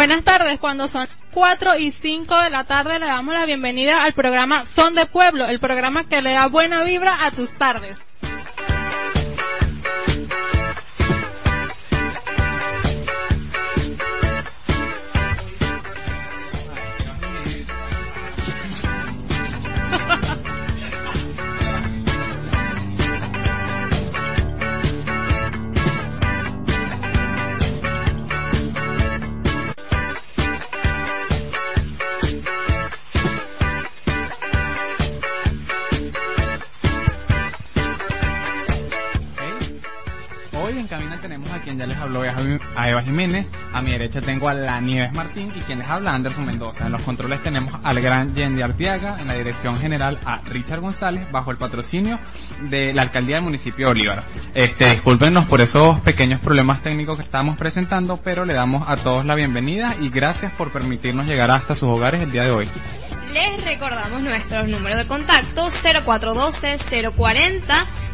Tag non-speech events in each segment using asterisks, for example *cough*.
Buenas tardes, cuando son 4 y 5 de la tarde le damos la bienvenida al programa Son de Pueblo, el programa que le da buena vibra a tus tardes. A Eva Jiménez, a mi derecha tengo a la Nieves Martín y quien les habla Anderson Mendoza. En los controles tenemos al gran Yendi Artiaga, en la dirección general a Richard González, bajo el patrocinio de la alcaldía del municipio de Bolívar. Este, discúlpenos por esos pequeños problemas técnicos que estamos presentando, pero le damos a todos la bienvenida y gracias por permitirnos llegar hasta sus hogares el día de hoy. Les recordamos nuestros números de contacto 0412-040.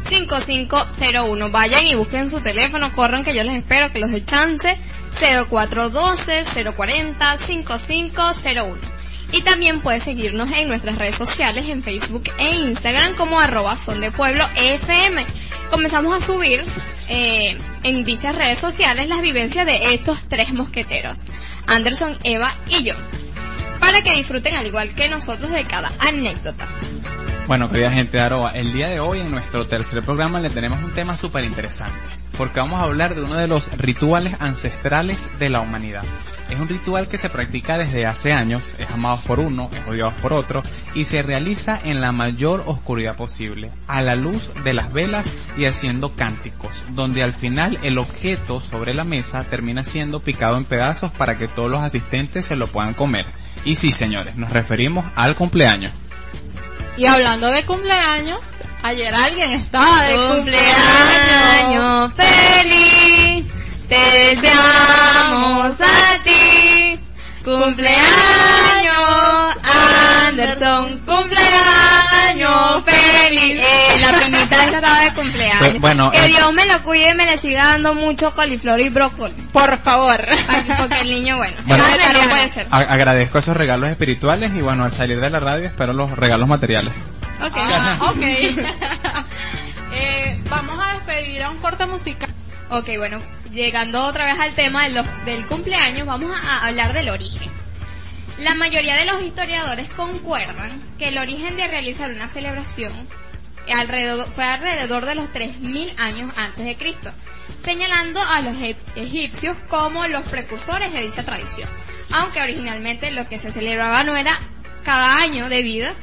5501. Vayan y busquen su teléfono, corran que yo les espero, que los dé chance. 0412-040-5501. Y también puedes seguirnos en nuestras redes sociales, en Facebook e Instagram como arroba son de pueblo FM. Comenzamos a subir eh, en dichas redes sociales las vivencias de estos tres mosqueteros, Anderson, Eva y yo, para que disfruten al igual que nosotros de cada anécdota. Bueno, querida gente de Aroa, el día de hoy en nuestro tercer programa le tenemos un tema súper interesante, porque vamos a hablar de uno de los rituales ancestrales de la humanidad. Es un ritual que se practica desde hace años, es amado por uno, es odiado por otro, y se realiza en la mayor oscuridad posible, a la luz de las velas y haciendo cánticos, donde al final el objeto sobre la mesa termina siendo picado en pedazos para que todos los asistentes se lo puedan comer. Y sí, señores, nos referimos al cumpleaños. Y hablando de cumpleaños, ayer alguien estaba de cumpleaños feliz. Te deseamos a ti. Cumpleaños Anderson, cumpleaños feliz. Eh, la primita estaba de cumpleaños. Pues, bueno, que eh, Dios me lo cuide y me le siga dando mucho coliflor y brócoli. Por favor. Porque el niño, bueno, Bueno. no puede ser. A- agradezco esos regalos espirituales y bueno, al salir de la radio espero los regalos materiales. Ok. Ah, *laughs* ok. *laughs* eh, vamos a despedir a un corte musical. Ok, bueno, llegando otra vez al tema de los, del cumpleaños, vamos a, a hablar del origen. La mayoría de los historiadores concuerdan que el origen de realizar una celebración fue alrededor de los 3.000 años antes de Cristo, señalando a los e- egipcios como los precursores de dicha tradición. Aunque originalmente lo que se celebraba no era cada año de vida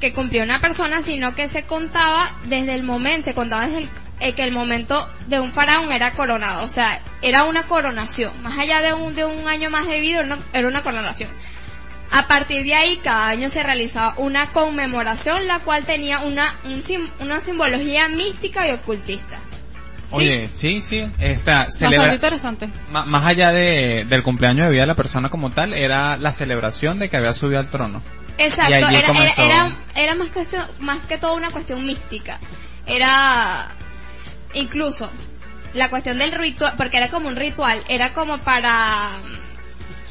que cumplía una persona, sino que se contaba desde el momento, se contaba desde el, eh, que el momento de un faraón era coronado, o sea, era una coronación, más allá de un, de un año más de vida, era una coronación. A partir de ahí, cada año se realizaba una conmemoración, la cual tenía una, un sim- una simbología mística y ocultista. Oye, sí, sí, esta Bastante celebra interesante. más allá de, del cumpleaños de vida de la persona como tal, era la celebración de que había subido al trono. Exacto, era, era, era, era más, que, más que todo una cuestión mística. Era incluso la cuestión del ritual, porque era como un ritual, era como para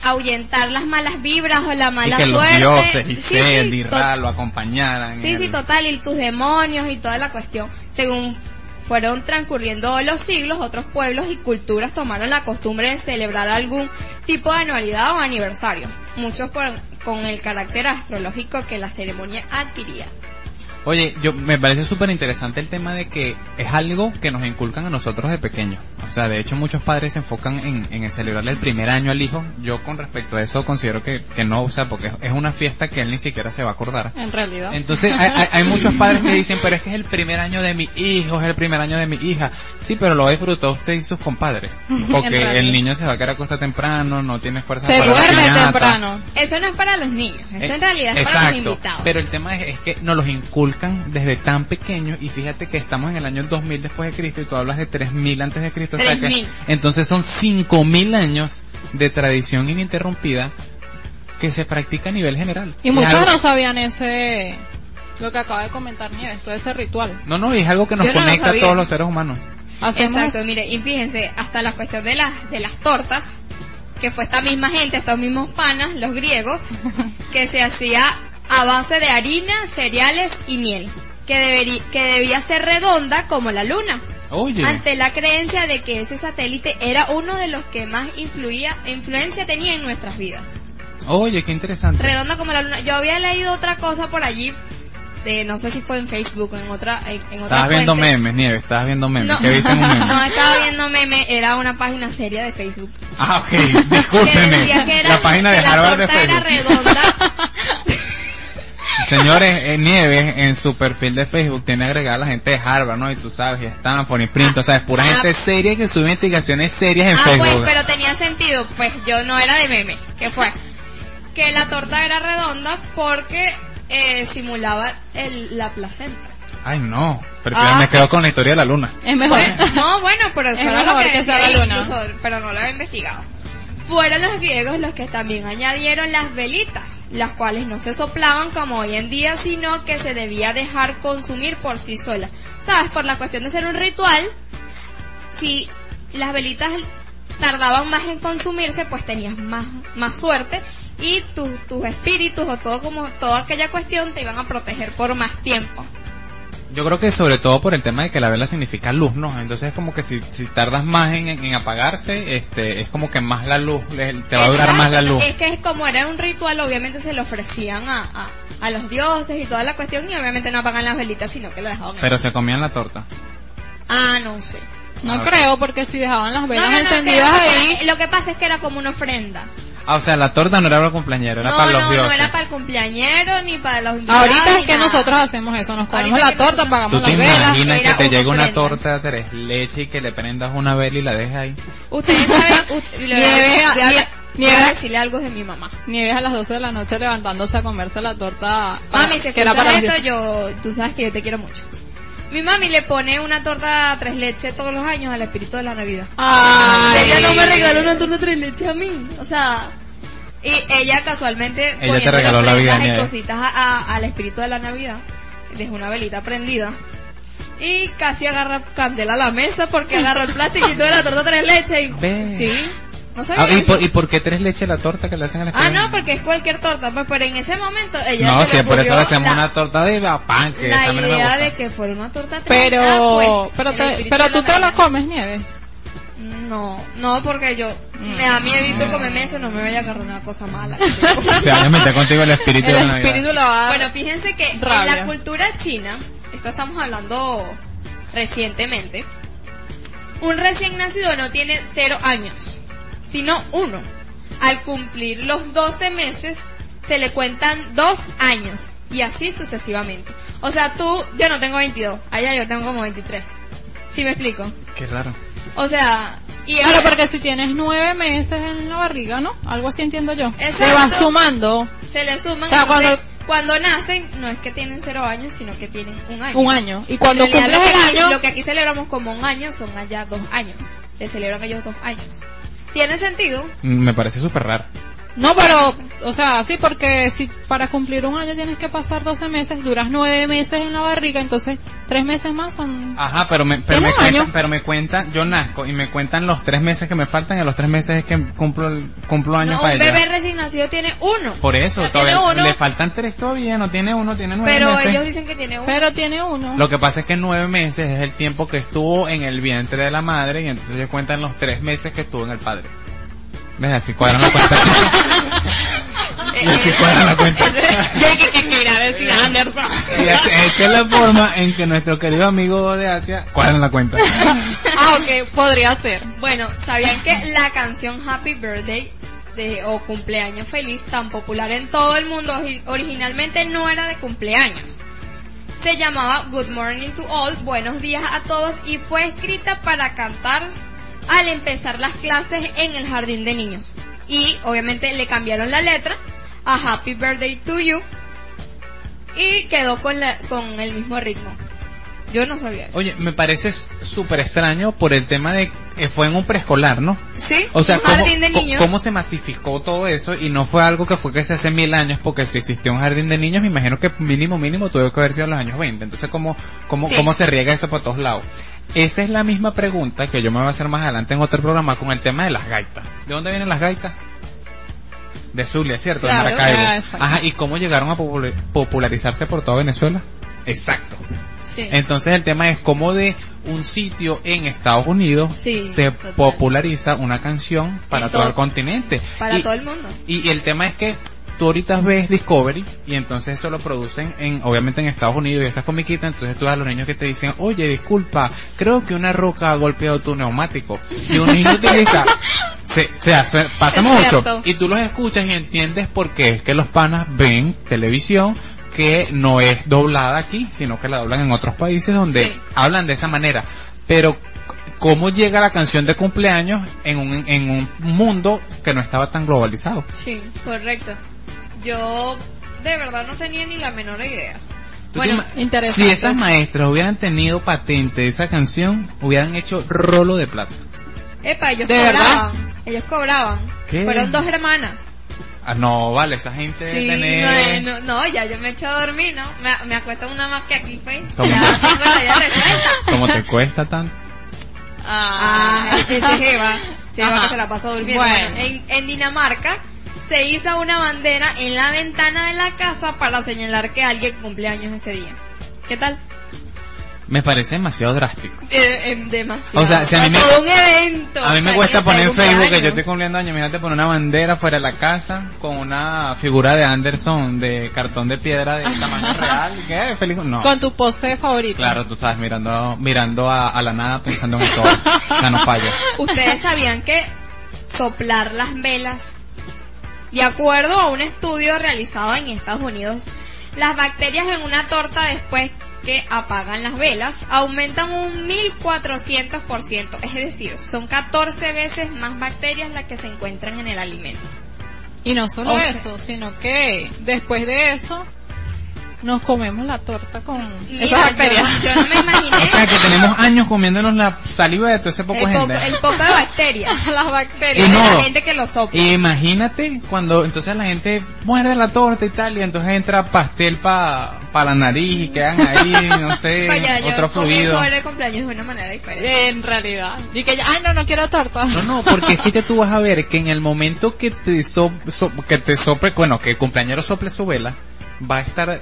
ahuyentar las malas vibras o la Y mala los suerte. dioses y Sí, sí, y Ra lo acompañaran. Sí, total, y tus demonios y toda la cuestión. Según fueron transcurriendo los siglos, otros pueblos y culturas tomaron la costumbre de celebrar algún tipo de anualidad o aniversario, muchos por- con el carácter astrológico que la ceremonia adquiría. Oye, yo me parece súper interesante el tema de que es algo que nos inculcan a nosotros de pequeños. O sea, de hecho muchos padres se enfocan en, en el celebrarle el primer año al hijo. Yo con respecto a eso considero que, que no, o sea, porque es una fiesta que él ni siquiera se va a acordar. En realidad. Entonces hay, hay- hay muchos padres que dicen, pero es que es el primer año de mi hijo, es el primer año de mi hija. Sí, pero lo disfrutó usted y sus compadres. *laughs* Porque el niño se va a quedar a costa temprano, no tiene fuerza Se para la duerme piñata. temprano. Eso no es para los niños, eso Eh, en realidad es para los Exacto, invitados. Pero el tema es, es que nos los inculcan desde tan pequeños y fíjate que estamos en el año 2000 después de Cristo y tú hablas de 3000 antes de Cristo. o sea que- 3000. entonces son 5000 años de tradición ininterrumpida que se practica a nivel general. Y Es muchos algo- no sabían ese, lo que acaba de comentar Nieves, todo ese ritual. No, no, y es algo que nos Yo no lo conecta a todos los seres humanos. Hacemos Exacto, mire, y fíjense, hasta la cuestión de las, de las tortas, que fue esta misma gente, estos mismos panas, los griegos, *laughs* que se hacía a base de harina, cereales y miel, que, debería, que debía ser redonda como la luna. Oye. Ante la creencia de que ese satélite era uno de los que más influía, influencia tenía en nuestras vidas. Oye, qué interesante. Redonda como la luna. Yo había leído otra cosa por allí, de, no sé si fue en Facebook o en otra, en, en otra Estabas viendo memes, Nieve, estabas viendo memes. No, ¿Qué viste en un meme? *laughs* no estaba viendo meme, era una página seria de Facebook. Ah, ok, Que discúlpeme. decía que era, La página de que la Harvard de torta era Facebook. redonda. *laughs* Señores, eh, Nieves en su perfil de Facebook tiene agregada a la gente de Harvard, ¿no? Y tú sabes, y Stanford y Princeton, o sea, es pura Ah. gente seria que sube investigaciones serias en ah, pues, Facebook. pero tenía sentido, pues yo no era de meme. ¿Qué fue? Que la torta era redonda porque eh, simulaba el, la placenta. Ay, no. Pero Ah. me quedo con la historia de la luna. Es mejor. No, bueno, pero eso Es era lo mejor que, que sea decía la luna. incluso, pero no lo he investigado. Fueron los griegos los que también añadieron las velitas, las cuales no se soplaban como hoy en día, sino que se debía dejar consumir por sí sola. ¿Sabes? Por la cuestión de ser un ritual, si las velitas tardaban más en consumirse, pues tenías más, más suerte y tu- tus espíritus o todo como toda aquella cuestión te iban a proteger por más tiempo. Yo creo que sobre todo por el tema de que la vela significa luz, ¿no? Entonces es como que si, si tardas más en, en apagarse, este, es como que más la luz, le- te va a durar más la luz. Es que es como era un ritual, obviamente se lo ofrecían a, a, a los dioses y toda la cuestión y obviamente no apagan las velitas, sino que la dejaban. Pero se comían la torta. Ah, no sé. No Ah, creo, porque si dejaban las velas no, no, encendidas que- ahí, Lo que pasa es que era como una ofrenda. Ah, o sea, la torta no era para el cumpleañero, era no, para los no, dioses. no era para el cumpleañero ni para los invitados. ahorita es que nada. nosotros hacemos eso, nos comemos Ahorita la torta, nosotros- pagamos ¿Tú te las velas. imaginas que te llega una torta de tres leche y que le prendas una vela y la dejes ahí? Ustedes saben, *laughs* u- le voy a- Nieve, voy a- nieve, voy a nieve. decirle algo de mi mamá. Nieves a las 12 de la noche levantándose a comerse la torta. para- Mami, si que era para dioses. esto, yo, tú sabes que yo te quiero mucho. Mi mami le pone una torta tres leches todos los años al espíritu de la Navidad. Ay. Ella no me regaló una torta tres leches a mí. O sea, y ella casualmente te poniéndole regaló la vida, y cositas a- a- al espíritu de la Navidad. Dejó una velita prendida. Y casi agarra candela a la mesa porque agarró el plastiquito de la torta tres leches y... Ve. Sí. No sabía Ah, ¿y, por, ¿Y por qué tres leches la torta que le hacen a la Ah, no, porque es cualquier torta, pues, pero en ese momento ella No, se sí, le por eso le hacemos la- una torta de pan, que la me idea gusta. de que fuera una torta Pero, Ah, pues, pero, el te- pero tú te la Navidad. comes, Nieves. No, no, porque yo me da miedito comerme eso, no me vaya a agarrar una cosa mala. *laughs* Se van a meter contigo el espíritu de la El espíritu la va a bueno, fíjense que en Rabia. la cultura china, esto estamos hablando recientemente, un recién nacido no tiene cero años, sino uno. Al cumplir los 12 meses, se le cuentan dos años, y así sucesivamente. O sea, tú, yo no tengo 22, allá yo tengo como 23. ¿Sí me explico? Qué raro. O sea, y Claro, porque si tienes nueve meses en la barriga, ¿no? Algo así entiendo yo. Exacto. Te vas sumando se le suman. O sea, entonces, cuando nacen, no es que tienen cero años, sino que tienen un año. un año. Y cuando cumples lo, el que aquí, año, lo que aquí celebramos como un año son allá dos años. Le celebran ellos dos años. ¿Tiene sentido? Me parece súper raro. no, pero, o sea, sí, porque si para cumplir un año tienes que pasar 12 meses, duras nueve meses en la barriga, entonces tres meses más son... Ajá, pero me, pero ¿Tiene me cuentan, pero me cuentan, yo nazco y me cuentan los tres meses que me faltan y a los tres meses es que cumplo, el- cumplo años No, para un ella. bebé recién nacido tiene uno. Por eso, Ya todavía tiene uno. le faltan tres todavía, no tiene uno, tiene nueve Pero meses. ellos dicen que tiene uno. Pero tiene uno. Lo que pasa es que nueve meses es el tiempo que estuvo en el vientre de la madre y entonces ellos cuentan los tres meses que estuvo en el padre. ¿Ves? Así cuadran la cuenta. *laughs* Y así *laughs* cuadran la cuenta. Ya hay que, que mirar decir Anderson. Y así- esa es la forma en que nuestro querido amigo de Asia cuadran la cuenta. *laughs* ah, ok, podría ser. Bueno, ¿sabían que la canción Happy Birthday de, o cumpleaños feliz, tan popular en todo el mundo, ori- originalmente no era de cumpleaños? Se llamaba Good Morning to All, buenos días a todos, y fue escrita para cantar al empezar las clases en el jardín de niños. Y obviamente le cambiaron la letra a Happy Birthday to You y quedó con, la, con el mismo ritmo. Yo no sabía. eso. Oye, me parece súper extraño por el tema de eh, fue en un preescolar, ¿no? Sí, O sea, un ¿cómo, jardín de niños. ¿cómo se masificó todo eso? Y no fue algo que fue que se hace mil años, porque si existía un jardín de niños, me imagino que mínimo, mínimo tuvo que haber sido en los años 20. Entonces, ¿cómo, cómo, Sí. cómo se riega eso por todos lados? Esa es la misma pregunta que yo me voy a hacer más adelante en otro programa con el tema de las gaitas. ¿De dónde vienen las gaitas? De Zulia, ¿cierto? Claro, de Maracaibo. ah, exacto. Ajá, ¿y cómo llegaron a popula- popularizarse por toda Venezuela? Exacto. Sí. Entonces el tema es cómo de un sitio en Estados Unidos Sí, se total. populariza una canción para todo todo- el continente. Para y, todo el mundo. y el tema es que tú ahorita ves Discovery y entonces eso lo producen en, obviamente en Estados Unidos y esas comiquitas, entonces tú ves a los niños que te dicen, oye disculpa, creo que una roca ha golpeado tu neumático. Y un niño utiliza, *laughs* se, se hace, pasa mucho. Y tú los escuchas y entiendes por qué es que los panas ven televisión que no es doblada aquí, sino que la doblan en otros países donde Sí. hablan de esa manera. Pero, ¿cómo llega la canción de cumpleaños en un, en un mundo que no estaba tan globalizado? Sí, correcto. Yo de verdad no tenía ni la menor idea. ¿Tú Bueno, interesante. Si esas maestras hubieran tenido patente de esa canción, hubieran hecho rolo de plata. epa, ellos ¿De cobraban. Ellos cobraban. ¿Qué? Fueron dos hermanas. Ah, no, vale, esa gente Sí, tiene- no, no, no, ya yo me echo a dormir, ¿no? Me, me acuesta una más que aquí fue. Resuelta. ¿Cómo te cuesta tanto? Ah, ese Jeva. Se va Ajá. que se la pasa durmiendo. Bueno. Bueno, en, en Dinamarca se hizo una bandera en la ventana de la casa para señalar que alguien cumple años ese día. ¿Qué tal? Me parece demasiado drástico. Eh, eh, demasiado. O sea, si a mí me- todo un evento. A mí me cuesta poner en Facebook que yo estoy cumpliendo años. Imagínate poner una bandera fuera de la casa con una figura de Anderson de cartón de piedra de *laughs* tamaño real. ¿Qué? Feliz? No. Con tu pose favorita. Claro, tú sabes, mirando, mirando a, a la nada pensando en todo. O sea, no falla. *laughs* Ustedes sabían que soplar las velas, de acuerdo a un estudio realizado en Estados Unidos, las bacterias en una torta después que apagan las velas aumentan un 1400%, es decir, son 14 veces más bacterias las que se encuentran en el alimento. Y no solo O sea- eso, sino que después de eso nos comemos la torta con Mira, esas bacterias. Yo, yo no me imaginé *laughs* O sea, que tenemos años comiéndonos la saliva de todo ese poco el, gente. el poco de bacterias. *laughs* las bacterias. Y no. la gente que lo sopla. Imagínate cuando entonces la gente muerde la torta y tal y entonces entra pastel para pa la nariz y quedan ahí, no sé, *laughs* Vaya, yo otro fluido. comienzo a ver el cumpleaños de una manera diferente. En realidad. Y que ya, ay no, no quiero torta. No, no, porque es que tú vas a ver que en el momento que te so, so- que te sople, bueno, que el cumpleañero sople su vela, va a estar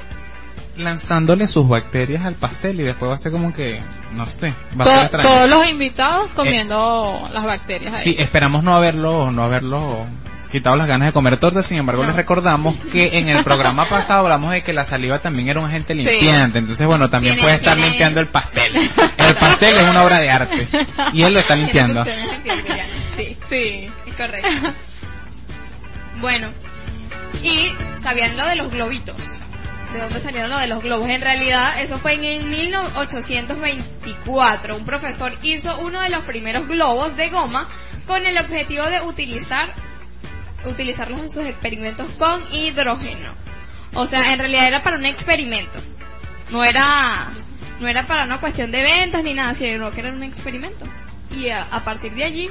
lanzándole sus bacterias al pastel y después va a ser como que, no sé, va a ser extraño. todos los invitados comiendo las bacterias ahí. Sí, esperamos no haberlo, no haberlo quitado las ganas de comer torta, sin embargo No. les recordamos que en el programa *laughs* pasado hablamos de que la saliva también era un agente limpiante, entonces bueno, también Tiene- puede estar limpiando el pastel. *laughs* El pastel es una obra de arte y él lo está limpiando. Sí, Sí. es correcto. Bueno, y sabían lo de los globitos. ¿De dónde salieron lo de los globos? En realidad, eso fue en el 1824. Un profesor hizo uno de los primeros globos de goma con el objetivo de utilizar, utilizarlos en sus experimentos con hidrógeno. O sea, en realidad era para un experimento. No era, no era para una cuestión de eventos ni nada, sino que era un experimento. Y a, a partir de allí,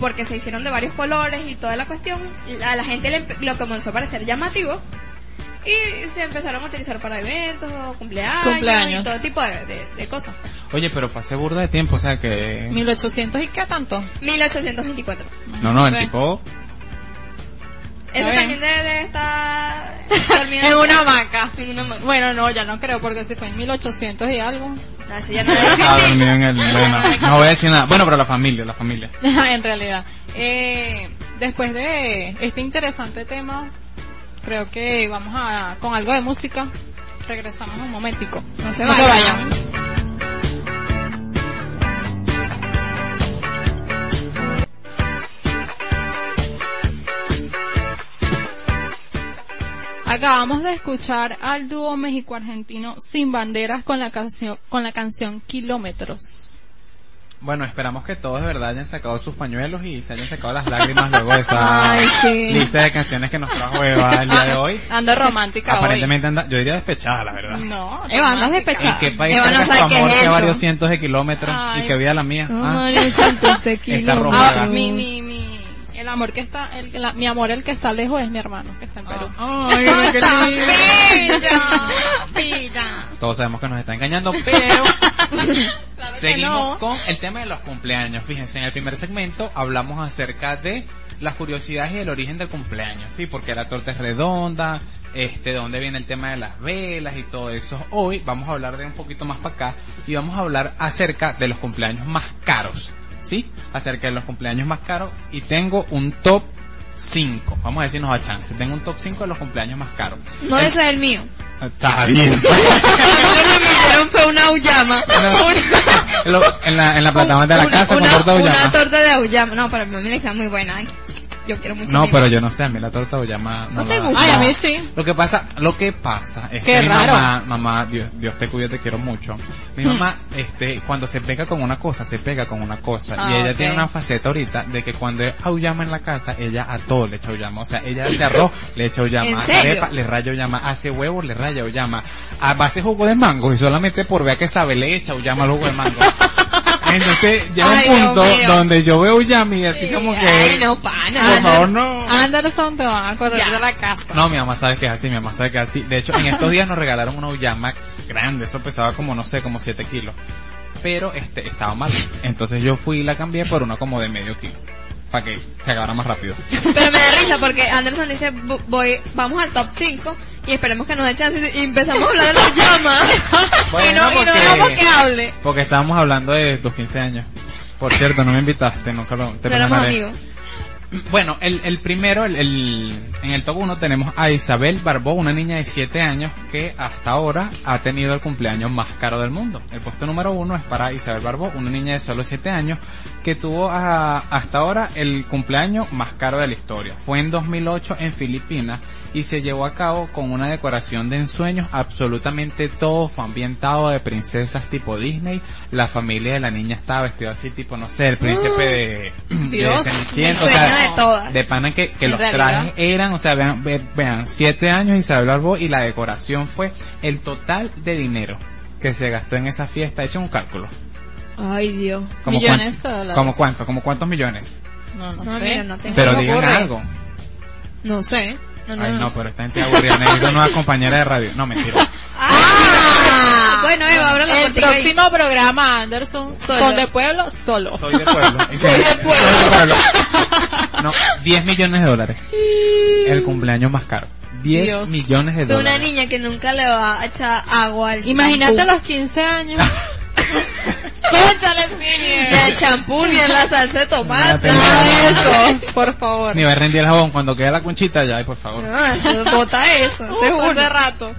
porque se hicieron de varios colores y toda la cuestión, a la gente le, lo comenzó a parecer llamativo y se empezaron a utilizar para eventos, cumpleaños, Cumpleaños. y todo tipo de, de- de cosas. Oye, pero fue hace burda de tiempo, o sea que... 1800 y qué tanto. 1824. No, no, el Sí. tipo... Eso también debe, debe estar *laughs* dormido En una hamaca. En una hamaca. Bueno, no, ya no creo porque si fue en 1800 y algo. No, eso ya no dormido *laughs* en el... Bueno, *laughs* no voy a decir nada. Bueno, pero la familia, la familia. en realidad. Eh, después de este interesante tema, creo que vamos a con algo de música. Regresamos un momentico. No se No se vayan. vayan. Acabamos de escuchar al dúo México-Argentino Sin Banderas con la canción, con la canción Kilómetros. Bueno, esperamos que todos de verdad hayan sacado sus pañuelos y se hayan sacado las lágrimas luego de esa Ay, sí. lista de canciones que nos trajo Eva el día de hoy. Ando romántica Aparentemente anda, yo diría despechada, la verdad. No. Eva, andas despechada. ¿Y qué país Eva no sabe qué amor es que eso. varios cientos de kilómetros Ay. y que vida la mía? Ah. Ah, mi, mi, mi, el amor que está, el, la- mi amor el que está lejos es mi hermano, que está en Perú. Ay, qué *laughs* lindo. Todos sabemos que nos está engañando, pero *laughs* Claro seguimos no. con el tema de los cumpleaños. Fíjense, en el primer segmento hablamos acerca de las curiosidades y el origen del cumpleaños, ¿sí? Porque la torta es redonda, este, de dónde viene el tema de las velas y todo eso. Hoy vamos a hablar de un poquito más para acá y vamos a hablar acerca de los cumpleaños más caros, ¿sí? Acerca de los cumpleaños más caros y tengo un top 5, vamos a decirnos a chance, tengo un top 5 de los cumpleaños más caros. No, ese es el mío. Está bien. *laughs* Fue una auyama. *laughs* En la, en la plataforma de la Una- casa una, con torta Una Uyama. torta de auyama. No, para mí me está muy buena. Yo quiero mucho. No, pero yo no sé, a mí la torta Uyama no, ¿No te la- gusta? Ay, a mí sí. Lo que pasa, lo que pasa es Qué que mi raro. mamá, mamá, Dios, Dios te cuide, te quiero mucho. Mi mamá, este, cuando se pega con una cosa, se pega con una cosa. Ah, y ella ok. tiene una faceta ahorita de que cuando es auyama en la casa, ella a todo le echa auyama. O sea, ella hace arroz, le echa ¿En auyama. Hace arepa, le raya auyama. Hace huevos, le raya auyama. A base de jugo de mango y solamente por ver que sabe, le echa auyama al jugo de mango. *laughs* Entonces, llega Ay, un Dios punto mío. donde yo veo auyama y así como que... Ay, no, pana. Por favor, no. Anderson te va a correr Ya. de la casa. No, mi mamá sabe que es así, mi mamá sabe que es así. De hecho, en estos días nos regalaron una Uyama grande, eso pesaba como, no sé, como 7 kilos. Pero este, estaba mal. Entonces yo fui y la cambié por una como de medio kilo. Para que se acabara más rápido. Pero me da risa porque Anderson dice, "Vo- voy, vamos al top 5 y esperemos que nos dé chance y empezamos a hablar de los *laughs* llamas. Bueno, y no, y no porque- dejamos que hable. Porque estábamos hablando de tus 15 años. Por cierto, no me invitaste, nunca lo, te amigos. Bueno, el, el primero, el, el- en el top 1 tenemos a Isabel Barbó, una niña de 7 años que hasta ahora ha tenido el cumpleaños más caro del mundo. El puesto número 1 es para Isabel Barbó, una niña de solo 7 años que tuvo a- hasta ahora el cumpleaños más caro de la historia. Fue en 2008 en Filipinas y se llevó a cabo con una decoración de ensueños. Absolutamente todo fue ambientado de princesas tipo Disney. La familia de la niña estaba vestida así tipo, no sé, el príncipe de, de Dios, sueño de todas. de pana que, que los realidad. trajes eran, o sea, vean, ve- vean, siete años Isabel Barbó y la decoración fue el total de dinero que se gastó en esa fiesta. Echen un cálculo. Ay, Dios. ¿Como Millones cuánto? de dólares. ¿Como cuánto? ¿Como cuántos millones? No, no, No, sé. mira, no tengo. Pero digan ocurre. algo. No sé. No, no, Ay, no. no, pero esta gente aburrida. Necesito una compañera de radio. No, mentira. *laughs* Ah, bueno, Eva, abra la El cortina ahí. próximo programa, Anderson, Solo. con de pueblo, solo. Soy de pueblo. *laughs* Soy de pueblo. Soy de pueblo. *laughs* No, 10 millones de dólares. El cumpleaños más caro. 10 Dios. millones de Es una dólares. niña que nunca le va a echar agua al Imagínate champú. los 15 años. Ni al champú, ni a la salsa de tomate. Nada, de eso. de por favor. Ni va a rendir el jabón cuando quede la conchita ya, ay, por favor. No, eso, bota eso, Uh, seguro. hace rato.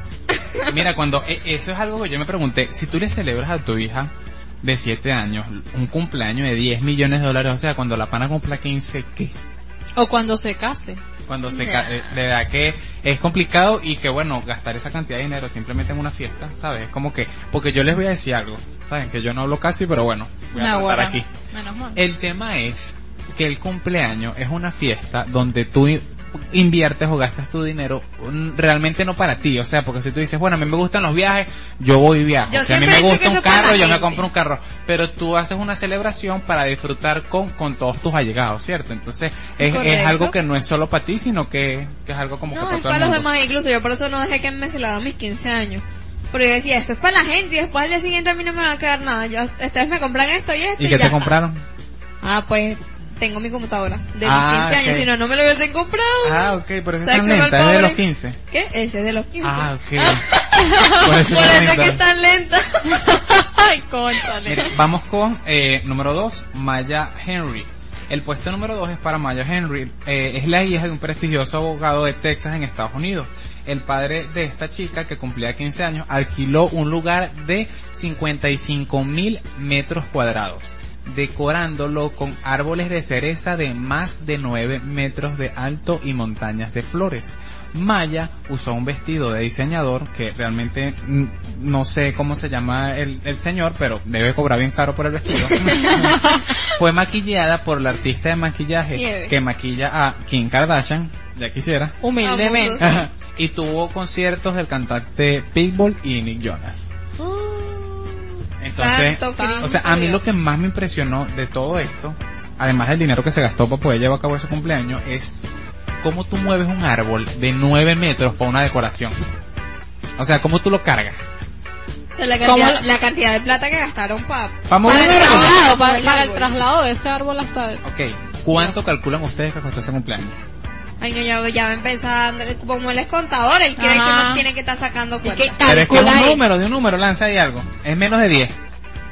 Mira, cuando e- eso es algo que yo me pregunté, si tú le celebras a tu hija de 7 años un cumpleaños de 10 millones de dólares, o sea, cuando la pana cumpla 15, ¿qué? O cuando se case. Cuando se de verdad que es complicado y que bueno, gastar esa cantidad de dinero simplemente en una fiesta, ¿sabes? Es como que, porque yo les voy a decir algo, ¿saben? Que yo no hablo casi, pero bueno, voy a Naguará. aquí. Menos mal. El tema es que el cumpleaños es una fiesta donde tú inviertes o gastas tu dinero mm, realmente no para ti, o sea, porque si tú dices, bueno, a mí me gustan los viajes, yo voy y viajo. Yo si a mí me gusta que un carro, yo me compro un carro, pero tú haces una celebración para disfrutar con, con todos tus allegados, ¿cierto? Entonces, es, es algo que no es solo para ti, sino que, que es algo como que No, para es todo el para los demás, incluso yo por eso no dejé que me celebraran mis 15 años. Porque yo decía, eso es para la gente y después al día siguiente a mí no me va a quedar nada. Yo, ustedes me compran esto y esto y, ¿Y qué ya te compraron? Ah, pues tengo mi computadora de Ah, mis 15 años, ok. si no, no me lo hubiesen comprado. Ah, ok, pero es ¿Sabes tan qué fue el lenta, es de los 15. ¿Qué? Ese es de los 15. Ah, ok. Por *laughs* Por eso, eso es que es tan lenta. *laughs* Ay, conchale. Vamos con eh, número 2, Maya Henry. El puesto número 2 es para Maya Henry. Eh, es la hija de un prestigioso abogado de Texas en Estados Unidos. El padre de esta chica, que cumplía 15 años, alquiló un lugar de 55 mil metros cuadrados. Decorándolo con árboles de cereza de más de 9 metros de alto y montañas de flores. Maya usó un vestido de diseñador que realmente no sé cómo se llama el, el señor, pero debe cobrar bien caro por el vestido. *laughs* Fue maquillada por la artista de maquillaje Nieve. que maquilla a Kim Kardashian, ya quisiera. Humildemente. *laughs* Y tuvo conciertos del cantante Pitbull y Nick Jonas. Entonces, Santo o sea, a mí lo que más me impresionó de todo esto, además del dinero que se gastó para poder llevar a cabo ese cumpleaños, es cómo tú mueves un árbol de 9 metros para una decoración. O sea, cómo tú lo cargas. O sea, la, ¿Cómo cantidad, la cantidad de plata que gastaron para... Pa' mover Para el traslado, para, el para el traslado de ese árbol hasta... Ok, ¿cuánto calculan ustedes que costó ese cumpleaños? Ay, no, ya, ya va empezando. Como él es contador, él cree que Ajá. no tiene que estar sacando ¿Y cuenta. qué Pero es que un número, de un número, lanza ahí algo. Es menos de 10.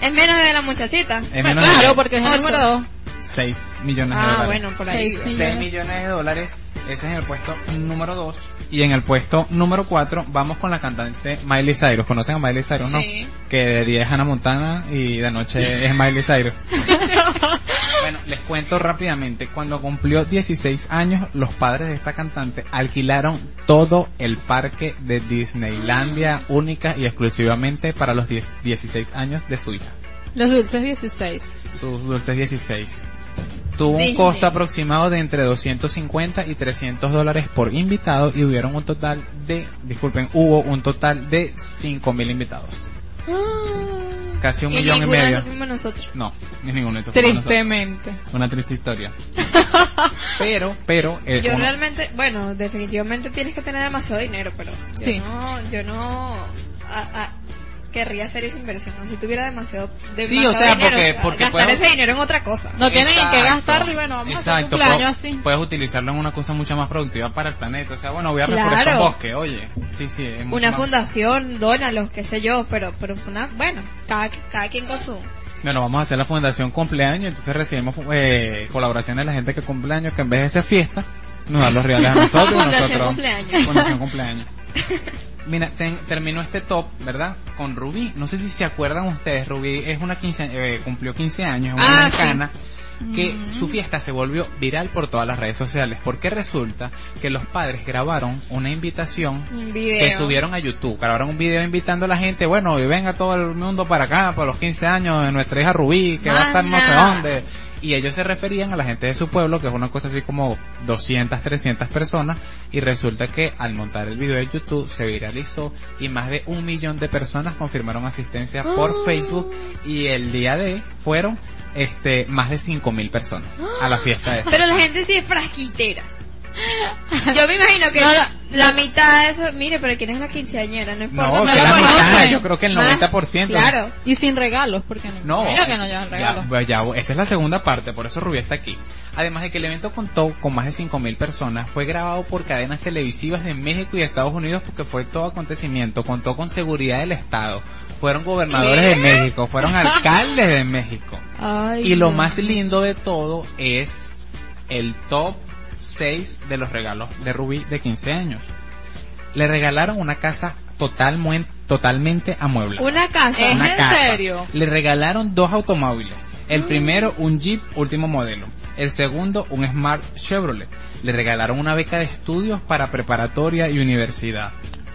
Es menos de la muchachita. Es menos de Claro, 10. porque es el número dos. 6 millones de Ah, dólares. bueno, por ahí. Seis. 6 millones. millones de dólares. Ese es en el puesto número 2. Y en el puesto número 4 vamos con la cantante Miley Cyrus. ¿Conocen a Miley Cyrus, no? Sí. Que de día es Hannah Montana y de noche es Miley Cyrus. *laughs* bueno, les cuento rápidamente. Cuando cumplió 16 años, los padres de esta cantante alquilaron todo el parque de Disneylandia única y exclusivamente para los 10 16 años de su hija. Los dulces 16. Sus dulces 16. Tuvo un costo aproximado de entre 250 y 300 dólares por invitado y hubieron un total de, disculpen, hubo un total de 5000 invitados. Casi un y millón y medio. fuimos nosotros. No, ni ninguno de esos fuimos nosotros. Tristemente. Una triste historia. *laughs* pero, pero, eh, Yo uno- realmente, bueno, definitivamente tienes que tener demasiado dinero, pero yo Sí. no, yo no a- a- querría hacer esa inversión. Si tuviera demasiado, Sí, demasiado o sea, dinero, porque- porque gastar puedes- ese dinero en otra cosa. No tienen en qué Exacto. gastar y bueno, vamos a hacer Exacto, cumpleaños puedo- así. Puedes utilizarlo en una cosa mucho más productiva para el planeta. O sea, bueno, voy a reforestar Claro. un bosque, oye. Sí, sí. es Una más- fundación, dónalos, qué sé yo, pero, pero una, bueno, cada, cada quien con su... Bueno, vamos a hacer la fundación cumpleaños, entonces recibimos eh, colaboraciones de la gente que cumpleaños, que en vez de hacer fiesta, nos dan los reales a *laughs* nosotros. Fundación nosotros- cumpleaños. Fundación cumpleaños. *laughs* Mira, ten- terminó este top, ¿verdad? Con Rubí. No sé si se acuerdan ustedes, Rubí es una 15, eh, cumplió 15 años, es una Ah, sí. que su fiesta se volvió viral por todas las redes sociales, porque resulta que los padres grabaron una invitación Un que subieron a YouTube. Grabaron un video invitando a la gente, bueno, y venga todo el mundo para acá, para los 15 años de nuestra hija Rubí, que va a estar no sé dónde. Y ellos se referían a la gente de su pueblo, que es una cosa así como 200, 300 personas, y resulta que al montar el video de YouTube se viralizó y más de un millón de personas confirmaron asistencia por Oh. Facebook y el día de fueron este más de 5000 personas a la fiesta de Pero la gente sí es frasquitera. Yo me imagino que No, la mitad de eso, mire, pero ¿quién es la quinceañera? No importa. No, no que la mitad, yo creo que el Más, 90%. Claro. Y sin regalos, porque no, No, mira que no llevan regalos. Ya, pues ya, esa es la segunda parte, por eso Rubí está aquí. Además de que el evento contó con más de 5.000 personas, fue grabado por cadenas televisivas de México y Estados Unidos porque fue todo acontecimiento, contó con seguridad del Estado, fueron gobernadores ¿Qué? de México, fueron alcaldes de México. Ay, Y lo no. más lindo de todo es el top 6 de los regalos de Rubí de 15 años. Le regalaron una casa total, totalmente amueblada Una casa. ¿Es una en casa. serio? Le regalaron dos automóviles. El primero un Jeep último modelo. El segundo un Smart Chevrolet. Le regalaron una beca de estudios para preparatoria y universidad.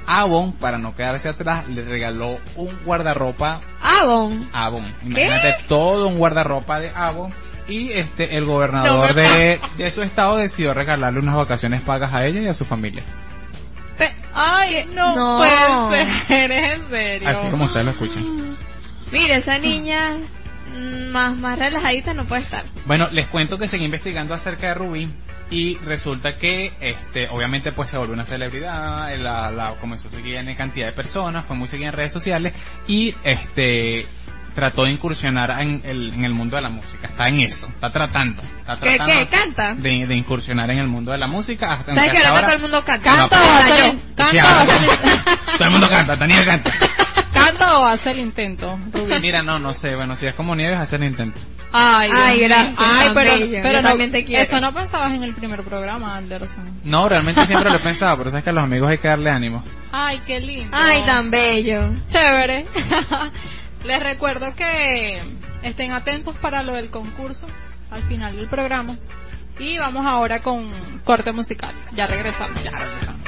Avon, para no quedarse atrás, le regaló un guardarropa Avon. Avon. Imagínate todo un guardarropa de Avon. Y este, el gobernador No de, de su estado decidió regalarle unas vacaciones pagas a ella y a su familia. Ay, no, No. puede ser, ¿es en serio. Así como ustedes lo escuchan. Mira, esa niña más, más relajadita no puede estar. Bueno, les cuento que seguí investigando acerca de Rubí y resulta que, este, obviamente pues se volvió una celebridad, la, la comenzó a seguir en cantidad de personas, fue muy seguida en redes sociales y, este, trató de incursionar en el, en el mundo de la música. Está en eso, está tratando, está ¿Qué, tratando qué? ¿Canta? de, de incursionar en el mundo de la música. Hasta ¿Sabes que ahora todo el mundo canta? ¿Canta No, canta Sí, *laughs* Todo el mundo canta, Tania canta. Canta o hacer el intento, Rubí? *laughs* Mira, no, no sé, bueno, si es como Nieves, hacer el intento. Ay, Ay, gracias, Ay, pero, bello. pero no, también te quiero. eso no pensabas en el primer programa, Anderson. No, realmente siempre lo he pensado, pero sabes que a los amigos hay que darle ánimo. Ay, qué lindo. Ay, tan bello. Chévere. *laughs* Les recuerdo que estén atentos para lo del concurso al final del programa. Y vamos ahora con corte musical. Ya regresamos. Ya regresamos.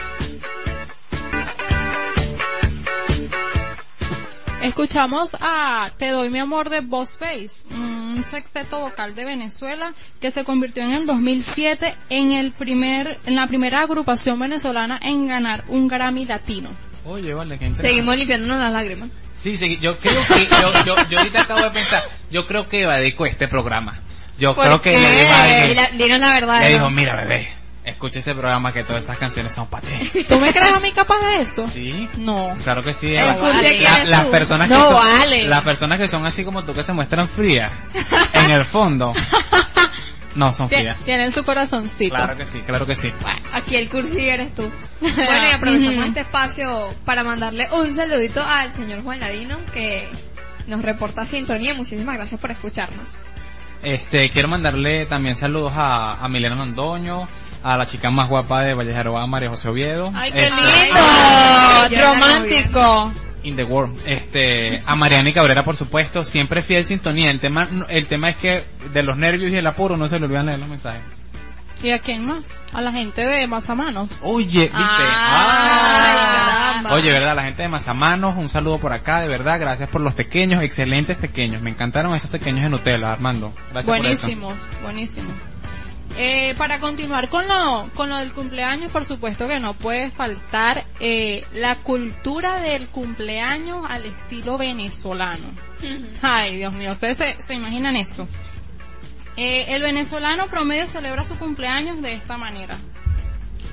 Escuchamos a Te doy mi amor de Boss Bass, un sexteto vocal de Venezuela que se convirtió en el 2007 en el primer, en la primera agrupación venezolana en ganar un Grammy latino. Oye, vale, qué interesante. Seguimos limpiándonos las lágrimas. Sí, sí, yo creo que, yo, yo, yo ahorita acabo de pensar, yo creo que Eva dedicó este programa. Yo ¿Por creo que qué? le dijo a alguien- Dile- Dinos la verdad. le ¿no? dijo, mira bebé, escucha ese programa que todas esas canciones son para ti. *laughs* ¿Tú me crees a mí capaz de eso? Sí. No. Claro que sí, La- las personas que No, son, vale. las personas que son así como tú que se muestran frías en el fondo *laughs* no son frías. Tienen su corazoncito. Claro que sí, claro que sí. Bueno, aquí el cursi eres tú. *laughs* Bueno, y aprovechamos este espacio para mandarle un saludito al señor Juan Ladino que nos reporta sintonía. Muchísimas gracias por escucharnos. Este, quiero mandarle también saludos a, a Milena Londoño, a la chica más guapa de Valle Jaroa, María José Oviedo. Ay, qué Este, lindo. Ay, Romántico. In the world. Este, a Mariana y Cabrera, por supuesto, siempre fiel sintonía. El tema, el tema es que de los nervios y el apuro no se le olvidan leer los mensajes. ¿Y a quién más? A la gente de Mazamanos. Oye, viste. Ay, Ah. caramba. Oye, verdad, la gente de Mazamanos, un saludo por acá, de verdad, gracias por los pequeños, excelentes pequeños. Me encantaron esos pequeños de Nutella, Armando. Gracias por eso. Buenísimos, buenísimos. Eh, para continuar con lo, con lo del cumpleaños, por supuesto que no puede faltar eh, la cultura del cumpleaños al estilo venezolano. Ay, Dios mío, ustedes se, se imaginan eso. Eh, el venezolano promedio celebra su cumpleaños de esta manera.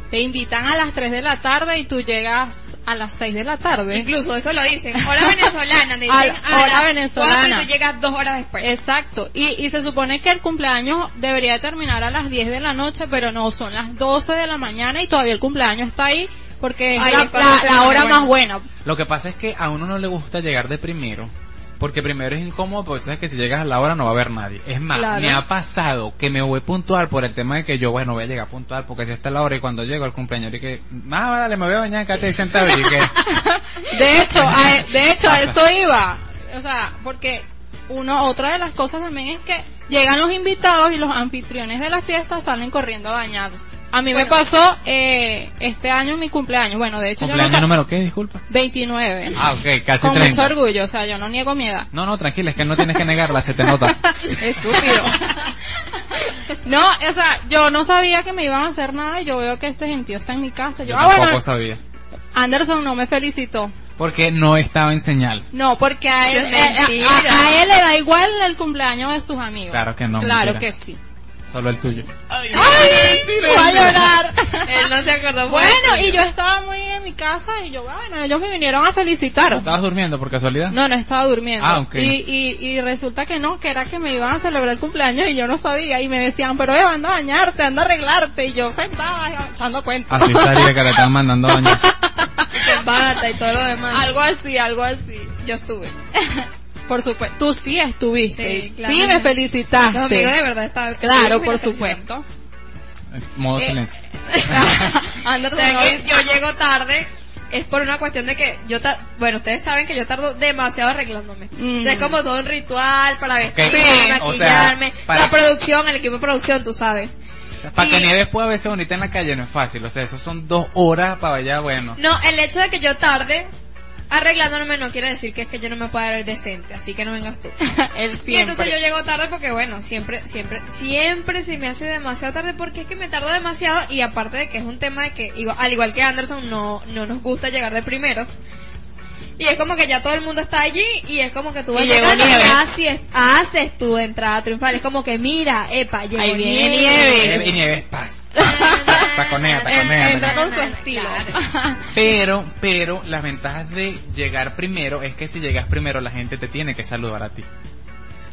Te invitan a las 3 de la tarde y tú llegas a las 6 de la tarde. Incluso eso lo dicen. Hora *laughs* venezolana. Te dicen Al- a hora las venezolana. y tú llegas dos horas después. Exacto. Y, y se supone que el cumpleaños debería terminar a las 10 de la noche, pero no, son las 12 de la mañana y todavía el cumpleaños está ahí porque es Ay, la, es la- la pone hora bueno. más buena. Lo que pasa es que a uno no le gusta llegar de primero. Porque primero es incómodo porque sabes que si llegas a la hora no va a haber nadie. Es más, Claro. me ha pasado que me voy puntual por el tema de que yo, bueno, voy a llegar puntual porque si está la hora y cuando llego al cumpleaños y que, ah, dale, me voy a bañar, quédate sentado y que, *laughs* De hecho, a, de hecho a eso iba. O sea, porque uno, otra de las cosas también es que llegan los invitados y los anfitriones de la fiesta salen corriendo a bañarse. A mí me pasó eh, este año en mi cumpleaños. Bueno, de hecho yo no cumpleaños sé. número qué, disculpa. 29. Ah, ok, casi Con 30. mucho orgullo, o sea, yo no niego mi edad. No, no, tranquila, es que no tienes que negarla, se te nota. *laughs* Estúpido. No, o sea, yo no sabía que me iban a hacer nada y yo veo que este gentío está en mi casa. Yo, Yo ah, tampoco bueno, sabía. Anderson no me felicitó. Porque no estaba en señal. No, porque a él, es eh, mentira. a, a él le da igual el cumpleaños de sus amigos. Claro que no, Claro mentira. que sí. Solo el tuyo. ¡Ay! ¡Va a llorar! *laughs* Él no se acordó. bueno, y yo estaba muy en mi casa y yo, bueno, ellos me vinieron a felicitar. ¿Estabas durmiendo por casualidad? No, no estaba durmiendo. Ah, ok. y, y, y resulta que no, que era que me iban a celebrar el cumpleaños y yo no sabía. Y me decían, pero Eva, anda a bañarte, anda a arreglarte. Y yo sentada echando cuentos. Así estaría que le estaban mandando a bañar. *laughs* Que bata y todo lo demás. algo así, algo así. Yo estuve. *laughs* Por supuesto. Tú sí estuviste. Sí, Sí, claramente. me Los felicitaste. amigos de verdad estaban. Claro, Sí, por supuesto. Modo Eh, silencio. *laughs* *laughs* O Anderson, sea que yo llego tarde es por una cuestión de que yo ta- bueno ustedes saben que yo tardo demasiado arreglándome Mm. o sea es como todo un ritual para vestirme Sí, o sea, maquillarme para- la producción el equipo de producción tú sabes Para que Nieves pueda verse bonita en la calle no es fácil. O sea, eso son dos horas para allá, bueno. no el hecho de que yo tarde arreglándome no quiere decir que es que yo no me pueda ver decente así que no vengas tú *laughs* Él y entonces yo llego tarde porque bueno, siempre, siempre, siempre se me hace demasiado tarde porque es que me tardo demasiado y aparte de que es un tema de que, igual- al igual que Anderson, no, no nos gusta llegar de primero. Y es como que ya todo el mundo está allí y es como que tú Y vas llegó llegando y haces, haces tu entrada triunfal. Es como que mira, epa, llegó Ahí viene. Nieves y Nieves, paz. *laughs* Taconea, taconea, Entra con su estilo. *laughs* Pero, pero, las ventajas de llegar primero es que si llegas primero la gente te tiene que saludar a ti.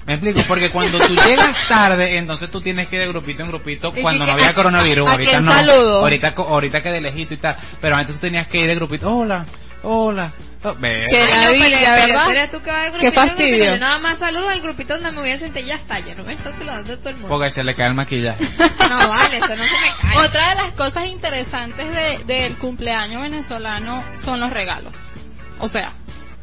¿Me explico? Porque cuando tú llegas tarde, entonces tú tienes que ir de grupito en grupito ¿Y cuando no había coronavirus. ahorita no. saludo? Ahorita, ahorita que de lejito y tal. Pero antes tú tenías que ir de grupito. Hola, hola. Oh, no, ladilla, pero- pero ¿verdad? tú que vas de Qué grupito fastidio. Yo nada más saludo al grupito donde me voy a sentar y ya está. Yo no me está saludando a todo el mundo. Porque se le cae el maquillaje. *laughs* No vale, eso no se me cae. Otra de las cosas interesantes de- del cumpleaños venezolano son los regalos. O sea,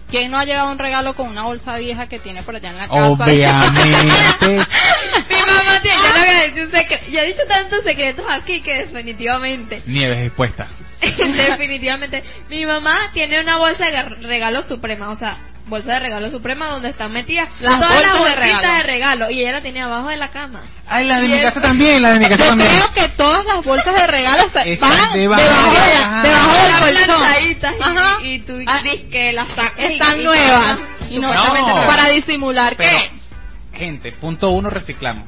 ¿Quién no ha llegado a un regalo con una bolsa vieja que tiene por allá en la casa? Obviamente. *laughs* Mi mamá tiene, yo no voy a decir un secreto. Ya he dicho tantos secretos aquí que definitivamente, Nieves expuesta. *laughs* definitivamente, mi mamá tiene una bolsa de regalo suprema, o sea, bolsa de regalo suprema donde están metidas Las todas bolsas las de bolsitas regalo. de regalo y ella la tenía abajo de la cama. Ay, la de Y mi es- casa también, la de mi *laughs* casa Yo también. creo que todas las bolsas de regalo van debajo debajo, de debajo del Están colchón. y- y, tú Ah, dices que las sacas Están y- nuevas. Y no, supuestamente No. para disimular Pero, que... gente, punto uno, reciclamos.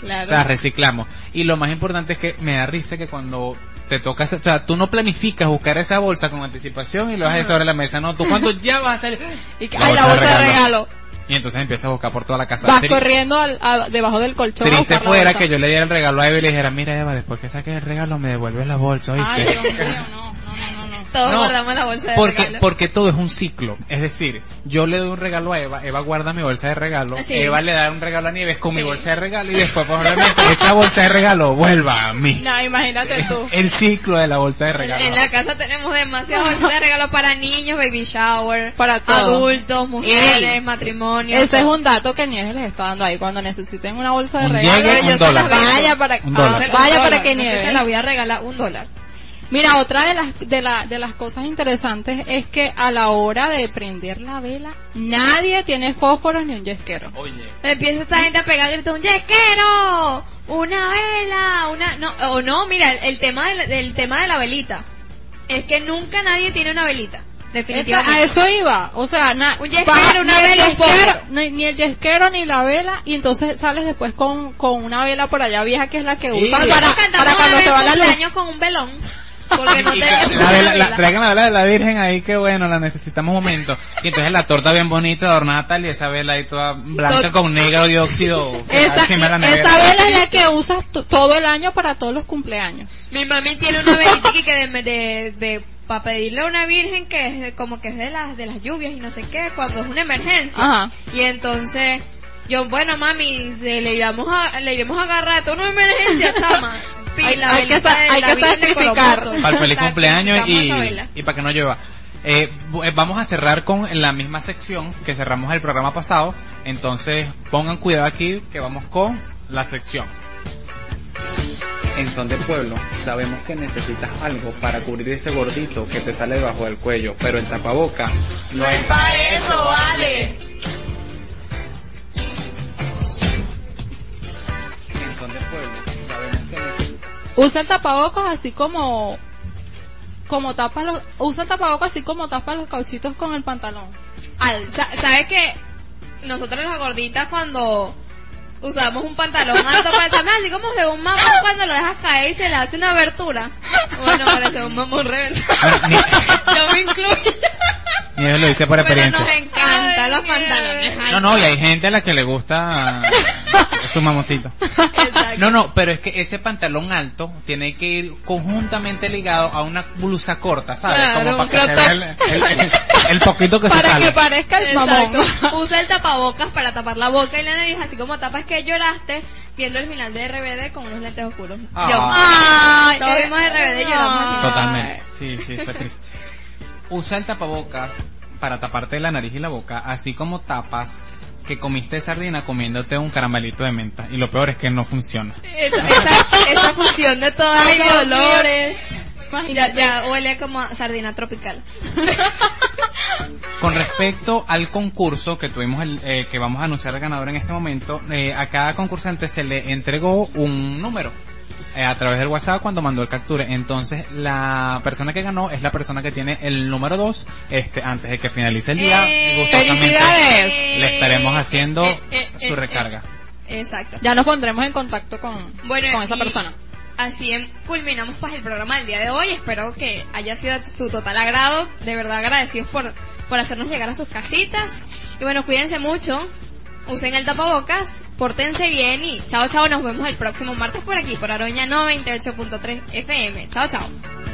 Claro. O sea, reciclamos. Y lo más importante es que me da risa que cuando te toca, o sea, tú no planificas buscar esa bolsa con anticipación y lo ahí sobre la mesa, no, tú cuando *laughs* ya vas a salir, y que, ay, la bolsa de regalo. Y entonces empiezas a buscar por toda la casa. Vas corriendo al- a- debajo del colchón. a Triste la fuera que yo le diera el regalo a Eva y le dijera, mira Eva, después que saques el regalo me devuelves la bolsa, ¿oíste? Ay, Dios mío, no. Todos No, guardamos la bolsa de porque, regalo. porque todo es un ciclo. Es decir, yo le doy un regalo a Eva, Eva guarda mi bolsa de regalo, Sí. Eva le da un regalo a Nieves con mi bolsa de regalo y después probablemente *laughs* esa bolsa de regalo vuelva a mí. No, imagínate tú. *laughs* El ciclo de la bolsa de regalo. en la casa tenemos demasiadas bolsas de regalo para niños, baby shower, Para todo. adultos, mujeres, Ey. matrimonios. Ese es un dato que Nieves les está dando ahí. Cuando necesiten una bolsa de Un regalo, llegue, yo se las vaya para, Un dólar. ah, Un vaya dólar, para que Nieves. Te la voy a regalar un dólar. Mira, otra de las, de, la, de las cosas interesantes es que a la hora de prender la vela, nadie tiene fósforos ni un yesquero. Oye. Empieza esta gente a pegar gritos, un yesquero, una vela, una, no, o no, mira, el, el tema del, del tema de la velita. Es que nunca nadie tiene una velita. Esa- Definitivamente. a eso iba, o sea, na- Un yesquero, baja- una ni el vela, un yesquero- ni, ni el yesquero ni la vela, y entonces sales después con, con una vela por allá vieja que es la que Sí. usas Nosotros para, para cuando vez va la luz. con un velón. Porque no la vela, traigan la vela de la Virgen ahí, que bueno, la necesitamos un momento. Y entonces la torta bien bonita, adornada tal, y esa vela ahí toda blanca Tot- con negro dióxido. Esa, encima de la nevera. esa vela es la que usas todo el año para todos los cumpleaños. Mi mami tiene una velita que de, de, de para pedirle a una virgen que es de- como que es de las de las lluvias y no sé qué, cuando es una emergencia. Ajá. Y entonces yo, bueno, mami, le iremos a le iremos a agarrar esto no es emergencia, *laughs* chama. Pi- Hay- la hay que velita sa- de hay la que de sacrificar. Para el feliz cumpleaños y, y para que no llueva. Eh, eh, vamos a cerrar con la misma sección que cerramos el programa pasado. Entonces pongan cuidado aquí que vamos con la sección. En Son del Pueblo sabemos que necesitas algo para cubrir ese gordito que te sale debajo del cuello, pero el tapaboca no es para eso, vale. Usa el tapabocas así como, como tapa los, usa el tapabocas así como tapa los cauchitos con el pantalón. Al, sa- ¿Sabes que nosotros las gorditas cuando usamos un pantalón alto parecemos así como de un mamón cuando lo dejas caer y se le hace una abertura? Bueno, parece un mamón reventado. *laughs* Yo me incluyo. Nieves lo dice por Pero experiencia. nos encantan los pantalones altos. No, no, y hay gente a la que le gusta su mamoncito. *laughs* Exacto. No, no, pero es que ese pantalón alto tiene que ir conjuntamente ligado a una blusa corta, ¿sabes? Claro, Como para que se vea el, el- el- el poquito que se Para que parezca el mamón. Usa el tapabocas para tapar la boca y la nariz, así como tapas que lloraste viendo el final de RBD con unos lentes oscuros. Ah. Yo. Ay, Todos eh, vimos RBD y lloramos. Totalmente. Sí, sí, fue triste. Usa el tapabocas para taparte la nariz y la boca, así como tapas que comiste sardina comiéndote un caramelito de menta. Y lo peor es que no funciona. Esa, esa, esa fusión de todos Ay, los olores. Ya, ya huele como a sardina tropical. Con respecto al concurso que tuvimos, el, eh, que vamos a anunciar el ganador en este momento, eh, a cada concursante se le entregó un número a través del WhatsApp cuando mandó el capture. Entonces, la persona que ganó es la persona que tiene el número 2, este, antes de que finalice el día. Eh. Le estaremos haciendo Eh, eh, eh, su eh. recarga. Exacto. Ya nos pondremos en contacto con, Bueno, con esa persona. Así culminamos pues el programa del día de hoy. Espero que haya sido de su total agrado. De verdad agradecidos por, por hacernos llegar a sus casitas. Y bueno, cuídense mucho. Usen el tapabocas. Pórtense bien y chao chao. Nos vemos el próximo martes por aquí, por Aroña 98.3 FM. Chao chao.